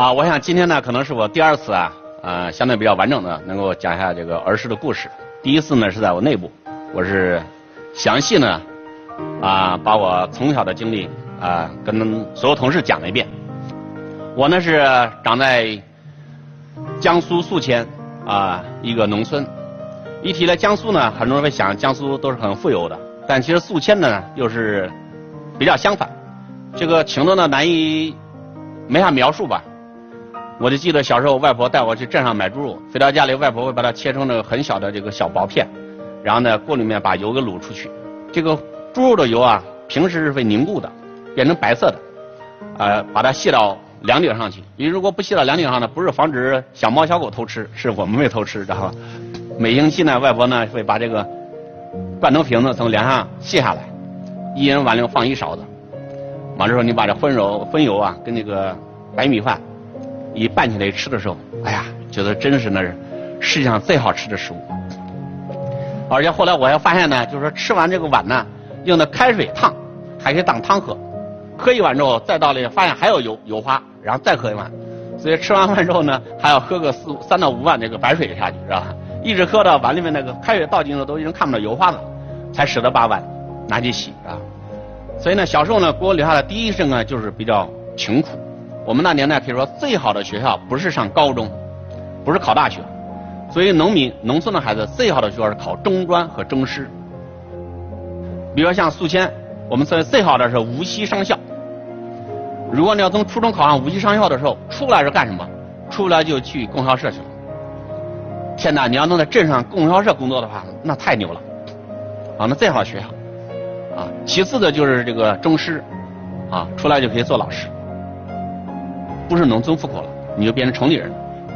啊，我想今天呢，可能是我第二次啊，呃，相对比较完整的能够讲一下这个儿时的故事。第一次呢是在我内部，我是详细呢啊把我从小的经历啊跟所有同事讲了一遍。我呢是长在江苏宿迁啊一个农村。一提来江苏呢，很多人会想江苏都是很富有的，但其实宿迁呢又是比较相反，这个情况呢难以没法描述吧。我就记得小时候，外婆带我去镇上买猪肉，回到家里，外婆会把它切成那个很小的这个小薄片，然后呢锅里面把油给卤出去。这个猪肉的油啊，平时是会凝固的，变成白色的，呃，把它卸到梁顶上去。你如果不卸到梁顶上呢，不是防止小猫小狗偷吃，是我们会偷吃，知道吧？每星期呢，外婆呢会把这个罐头瓶子从梁上卸下来，一人碗里放一勺子。完了之后，你把这荤肉荤油啊跟那个白米饭一拌起来吃的时候，哎呀，觉得真是那是世界上最好吃的食物。而且后来我还发现呢，就是说吃完这个碗呢，用的开水烫，还可以当汤喝。喝一碗之后，再倒里发现还有油油花，然后再喝一碗。所以吃完饭之后呢，还要喝个四三到五碗这个白水下去，是吧？一直喝到碗里面那个开水倒进去都已经看不到油花了，才舍得把碗拿去洗啊。所以呢，小时候呢，给我留下的第一印象呢，就是比较穷苦。我们那年代可以说最好的学校不是上高中，不是考大学。所以农民、农村的孩子最好的学校是考中专和中师。比如说像宿迁，我们说最好的是无锡商校。如果你要从初中考上无锡商校的时候，出来是干什么？出来就去供销社去了。天哪！你要能在镇上供销社工作的话，那太牛了，啊，那最好的学校，啊，其次的就是这个中师，啊，出来就可以做老师，不是农村户口了，你就变成城里人。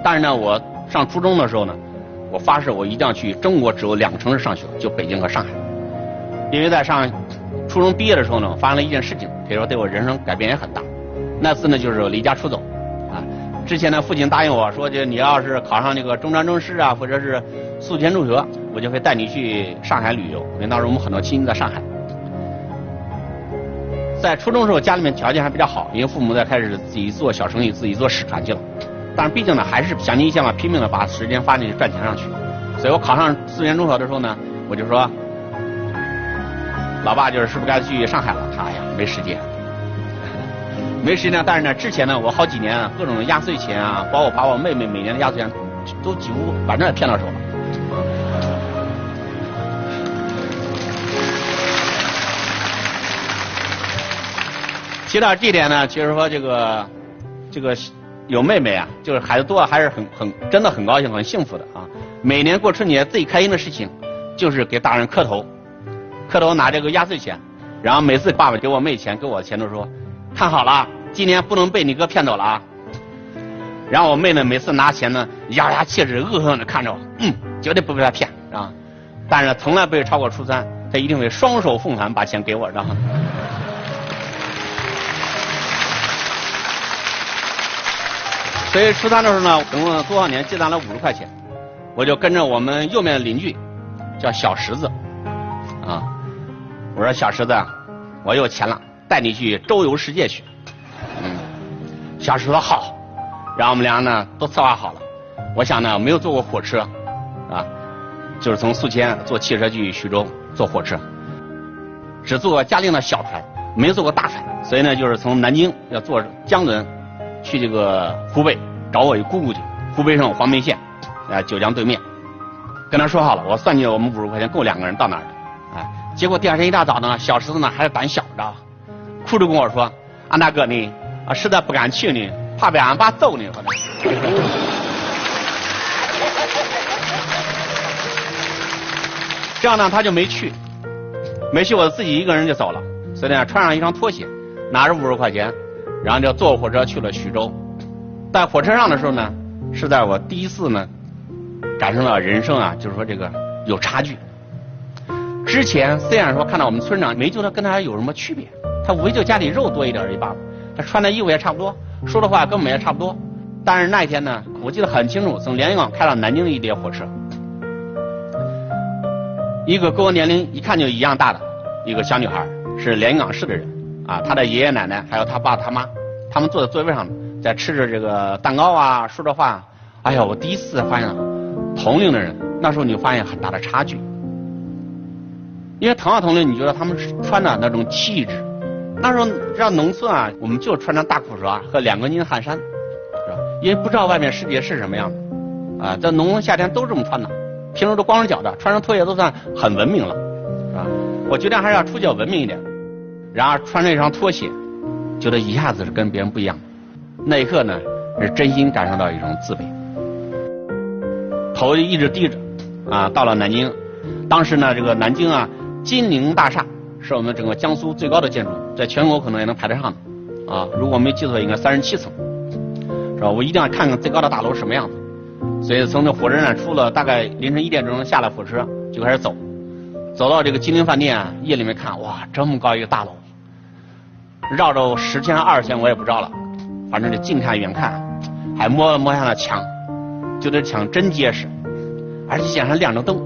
但是呢，我上初中的时候呢，我发誓我一定要去中国只有两个城市上学，就北京和上海，因为在上初中毕业的时候呢，发生了一件事情，可以说对我人生改变也很大。那次呢，就是离家出走。啊之前呢，父亲答应我说，就你要是考上那个中专、中师啊，或者是宿迁中学，我就会带你去上海旅游。因为当时我们很多亲戚在上海。在初中时候，家里面条件还比较好，因为父母在开始自己做小生意，自己做使团去了。但是毕竟呢，还是想尽一切嘛，拼命的把时间花进去赚钱上去。所以我考上宿迁中学的时候呢，我就说，老爸就是是不是该去上海了？他呀，没时间。没时间，但是呢，之前呢，我好几年各种压岁钱啊，包括把我妹妹每年的压岁钱都几乎反正也骗到手了。提到这点呢，其实说这个这个有妹妹啊，就是孩子多还是很很真的很高兴很幸福的啊。每年过春节最开心的事情就是给大人磕头，磕头拿这个压岁钱，然后每次爸爸给我妹钱给我钱都说。看好了，今年不能被你哥骗走了啊！然后我妹呢，每次拿钱呢，咬牙切齿、恶狠狠地看着我，嗯，绝对不被他骗啊！但是从来不会超过初三，他一定会双手奉还，把钱给我，知道吗？所以初三的时候呢，总共多少年积攒了五十块钱，我就跟着我们右面的邻居，叫小石子，啊，我说小石子，我有钱了。带你去周游世界去，嗯，小石说好，然后我们俩呢都策划好了。我想呢没有坐过火车，啊，就是从宿迁坐汽车去徐州坐火车，只坐过嘉陵的小船，没坐过大船，所以呢就是从南京要坐江轮去这个湖北找我一姑姑去，湖北省黄梅县啊九江对面，跟他说好了，我算计我们五十块钱够两个人到那儿的，啊，结果第二天一大早呢，小石子呢还是胆小，知道吧？哭着跟我说：“俺大哥呢，啊，实在不敢去呢，怕被俺爸揍呢。” 这样呢，他就没去，没去，我自己一个人就走了。所以呢，穿上一双拖鞋，拿着五十块钱，然后就坐火车去了徐州。在火车上的时候呢，是在我第一次呢，感受到人生啊，就是说这个有差距。之前虽然说看到我们村长没觉得跟他有什么区别。他无非就家里肉多一点而已罢了，他穿的衣服也差不多，说的话跟我们也差不多。但是那一天呢，我记得很清楚，从连云港开到南京的一列火车，一个跟我年龄一看就一样大的一个小女孩，是连云港市的人，啊，他的爷爷奶奶还有他爸他妈，他们坐在座位上在吃着这个蛋糕啊，说着话，哎呀，我第一次发现同龄的人，那时候你发现很大的差距。因为同样同龄，你觉得他们穿的那种气质，那时候让农村啊，我们就穿着大裤衩和两根筋汗衫，是吧？因为不知道外面世界是什么样的，啊，在农村夏天都这么穿的，平时都光着脚的，穿上拖鞋都算很文明了，是吧？我觉得还是要出去要文明一点，然而穿着一双拖鞋，觉得一下子是跟别人不一样，那一刻呢，是真心感受到一种自卑，头一直低着，啊，到了南京，当时呢，这个南京啊。金陵大厦是我们整个江苏最高的建筑，在全国可能也能排得上的，啊，如果没记错，应该三十七层，是吧？我一定要看看最高的大楼什么样子。所以从这火车站出了，大概凌晨一点钟下了火车，就开始走，走到这个金陵饭店，啊夜里面看，哇，这么高一个大楼，绕着十圈二十圈我也不绕了，反正就近看远看，还摸摸下了墙，就这墙真结实，而且墙上亮着灯。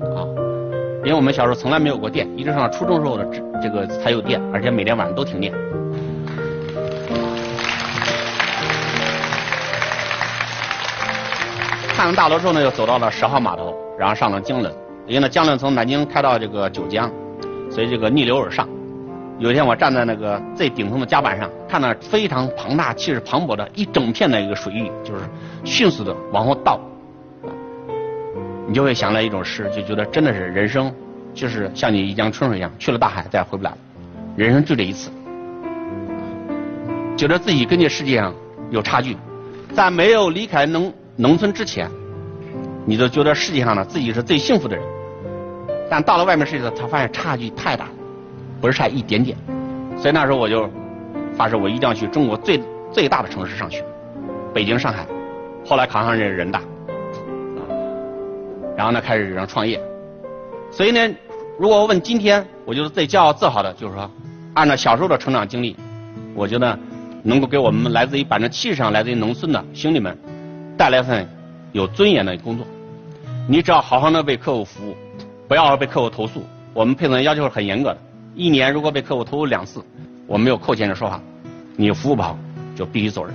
啊因为我们小时候从来没有过电，一直上初中时候的这这个才有电，而且每天晚上都停电。看完大楼之后呢，又走到了十号码头，然后上了江轮。因为呢，江轮从南京开到这个九江，所以这个逆流而上。有一天我站在那个最顶层的甲板上，看到非常庞大、气势磅礴的一整片的一个水域，就是迅速的往后倒。你就会想到一种诗，就觉得真的是人生，就是像你一江春水一样，去了大海再也回不来了。人生就这一次，觉得自己跟这世界上有差距，在没有离开农农村之前，你都觉得世界上呢自己是最幸福的人，但到了外面世界，才发现差距太大，不是差一点点。所以那时候我就发誓，我一定要去中国最最大的城市上学，北京、上海。后来考上人人大。然后呢，开始让创业。所以呢，如果问今天，我觉得最骄傲自豪的就是说，按照小时候的成长经历，我觉得能够给我们来自于百分之七十上来自于农村的兄弟们带来一份有尊严的工作。你只要好好的为客户服务，不要被客户投诉。我们配送员要求是很严格的，一年如果被客户投诉两次，我没有扣钱的说法，你服务不好就必须走人，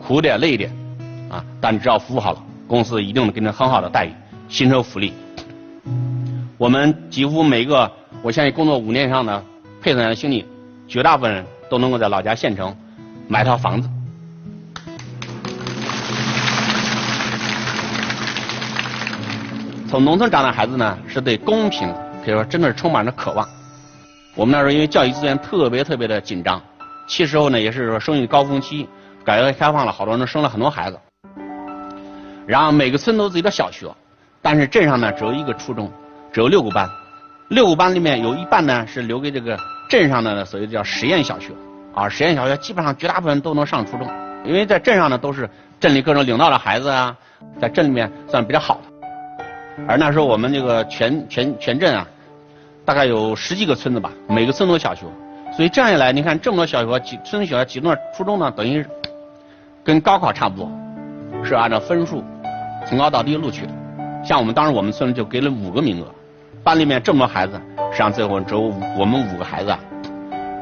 苦点累点啊，但只要服务好了，公司一定能给你很好的待遇。薪酬福利，我们几乎每个，我相信工作五年以上的配送员兄弟，绝大部分人都能够在老家县城买套房子。从农村长大的孩子呢，是对公平可以说真的是充满着渴望。我们那时候因为教育资源特别特别的紧张，其实候呢也是说生育高峰期，改革开放了，好多人生了很多孩子，然后每个村都有自己的小学。但是镇上呢只有一个初中，只有六个班，六个班里面有一半呢是留给这个镇上的所谓叫实验小学，啊，实验小学基本上绝大部分都能上初中，因为在镇上呢都是镇里各种领导的孩子啊，在镇里面算比较好的。而那时候我们这个全全全镇啊，大概有十几个村子吧，每个村都有小学，所以这样一来，你看这么多小学，几村小学几多初中呢，等于跟高考差不多，是按照分数从高到低录取的。像我们当时我们村就给了五个名额，班里面这么多孩子，实际上最后只有我们五个孩子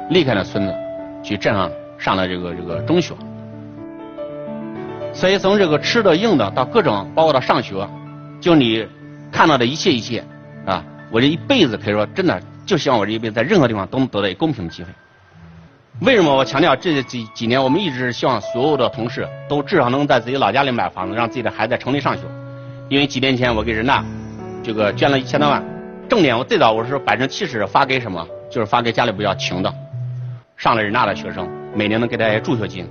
离开了村子，去镇上上了这个这个中学。所以从这个吃的用的到各种，包括到上学，就你看到的一切一切啊，我这一辈子可以说真的就希望我这一辈子在任何地方都能得到一个公平的机会。为什么我强调这几几年我们一直希望所有的同事都至少能在自己老家里买房子，让自己的孩子在城里上学。因为几年前我给人大这个捐了一千多万，重点我最早我是百分之七十发给什么？就是发给家里比较穷的，上了人大的学生，每年能给他些助学金。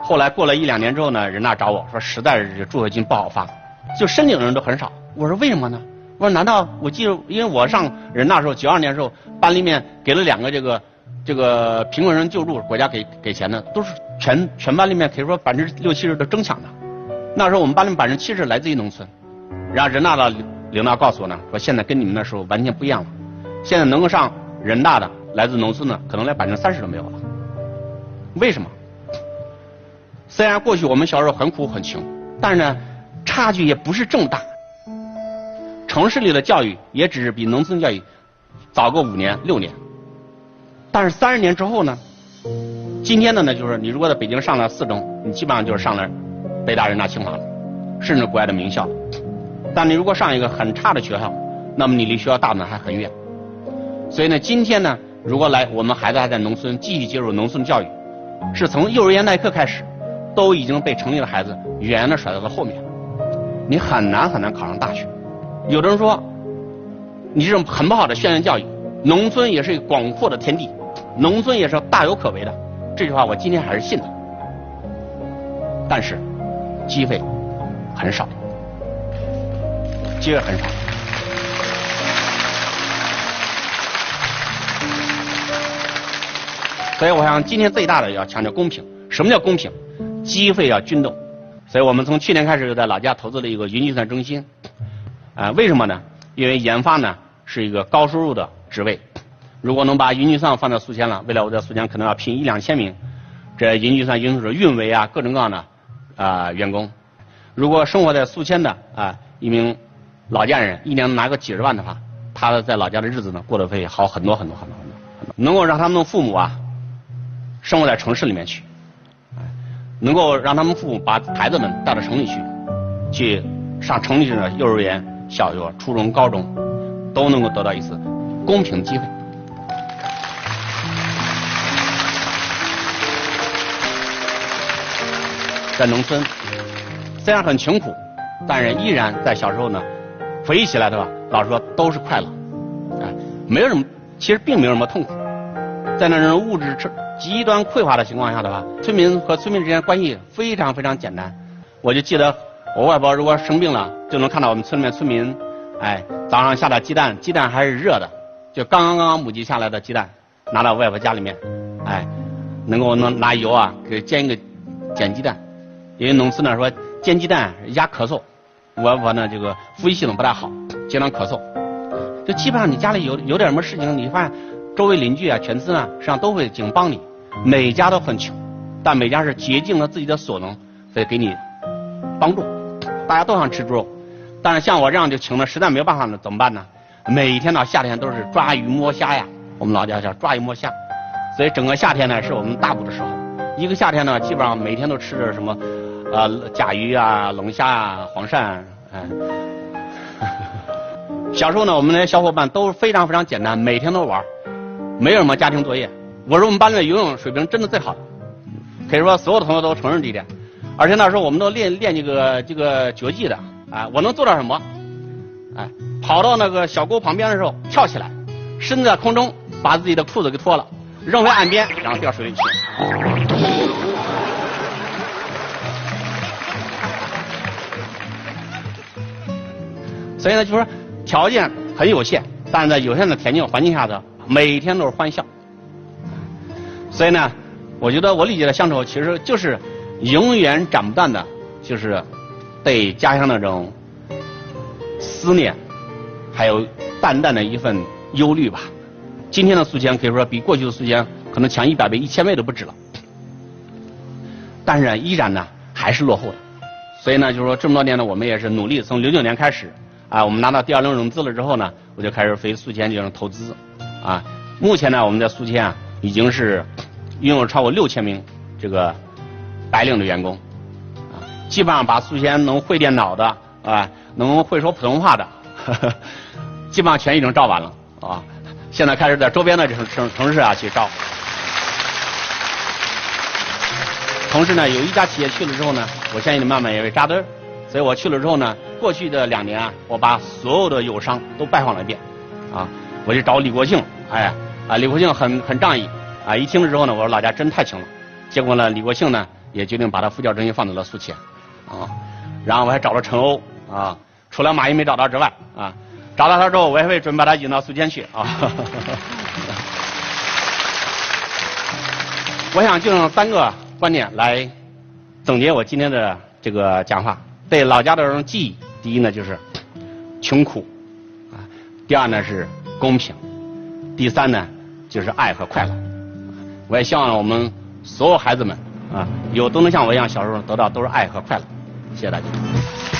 后来过了一两年之后呢，人大找我说实在是助学金不好发，就申请的人都很少。我说为什么呢？我说难道我记得因为我上人大时候九二年时候班里面给了两个这个这个贫困生救助，国家给给钱的都是全全班里面可以说百分之六七十都争抢的。那时候我们班里百分之七十来自于农村，然后人大的领导告诉我呢，说现在跟你们那时候完全不一样了，现在能够上人大的来自农村的，可能连百分之三十都没有了。为什么？虽然过去我们小时候很苦很穷，但是呢，差距也不是这么大。城市里的教育也只是比农村教育早个五年六年，但是三十年之后呢，今天的呢就是你如果在北京上了四中。你基本上就是上了北大、人大、清华了，甚至国外的名校。但你如果上一个很差的学校，那么你离学校大门还很远。所以呢，今天呢，如果来我们孩子还在农村继续接受农村教育，是从幼儿园那一刻开始，都已经被城里的孩子远远的甩到了后面。你很难很难考上大学。有的人说，你这种很不好的宣传教育，农村也是一个广阔的天地，农村也是大有可为的。这句话我今天还是信的。但是，机会很少，机会很少。所以我想今天最大的要强调公平。什么叫公平？机会要均等。所以我们从去年开始就在老家投资了一个云计算中心。啊，为什么呢？因为研发呢是一个高收入的职位。如果能把云计算放在宿迁了，未来我在宿迁可能要聘一两千名这云计算运作者、运维啊各种各样的啊员工。如果生活在宿迁的啊一名老家人，一年拿个几十万的话，他在老家的日子呢过得会好很多很多很多很多，能够让他们的父母啊生活在城市里面去。能够让他们父母把孩子们带到城里去，去上城里的幼儿园、小学、初中、高中，都能够得到一次公平机会。在农村，虽然很穷苦，但是依然在小时候呢，回忆起来的话，老实说都是快乐，啊，没有什么，其实并没有什么痛苦，在那种物质极端匮乏的情况下的话，村民和村民之间关系非常非常简单。我就记得我外婆如果生病了，就能看到我们村里面村民，哎，早上下的鸡蛋，鸡蛋还是热的，就刚刚刚刚母鸡下来的鸡蛋，拿到外婆家里面，哎，能够能拿油啊给煎一个煎鸡蛋。因为农村呢说煎鸡蛋压咳嗽，我外婆呢这个呼吸系统不太好，经常咳嗽。就基本上你家里有有点什么事情，你发现。周围邻居啊，全村啊，实际上都会尽帮你。每家都很穷，但每家是竭尽了自己的所能，所以给你帮助。大家都想吃猪肉，但是像我这样就穷的实在没有办法了，怎么办呢？每天到夏天都是抓鱼摸虾呀，我们老家叫抓鱼摸虾。所以整个夏天呢，是我们大补的时候。一个夏天呢，基本上每天都吃着什么，呃，甲鱼啊、龙虾啊、黄鳝，哎。小时候呢，我们那些小伙伴都非常非常简单，每天都玩。没有什么家庭作业，我是我们班里的游泳水平真的最好的，可以说所有的同学都承认这一点。而且那时候我们都练练这个这个绝技的，啊，我能做到什么？哎，跑到那个小沟旁边的时候跳起来，身子在空中把自己的裤子给脱了，扔回岸边，然后掉水里去。所以呢，就说条件很有限，但是在有限的田径环境下的。每天都是欢笑，所以呢，我觉得我理解的乡愁其实就是永远斩不断的，就是对家乡的这种思念，还有淡淡的一份忧虑吧。今天的宿迁可以说比过去的宿迁可能强一百倍、一千倍都不止了，但是依然呢还是落后的。所以呢，就是说这么多年呢，我们也是努力，从零九年开始啊，我们拿到第二轮融资了之后呢，我就开始飞宿迁进行投资。啊，目前呢，我们在宿迁啊，已经是拥有超过六千名这个白领的员工，啊，基本上把宿迁能会电脑的啊，能会说普通话的，基本上全已经招完了啊。现在开始在周边的城城城市啊去招。同时呢，有一家企业去了之后呢，我相信你慢慢也会扎堆儿所以我去了之后呢，过去的两年啊，我把所有的友商都拜访了一遍，啊。我就找李国庆，哎，啊，李国庆很很仗义，啊，一听了之后呢，我说老家真太穷了。结果呢，李国庆呢也决定把他副教中心放在了宿迁，啊，然后我还找了陈欧，啊，除了马云没找到之外，啊，找到他之后，我也会准备把他引到宿迁去，啊。我想就用三个观点来总结我今天的这个讲话，对老家的这种记忆。第一呢就是穷苦，啊，第二呢是。公平，第三呢，就是爱和快乐。我也希望我们所有孩子们啊，有都能像我一样小时候得到都是爱和快乐。谢谢大家。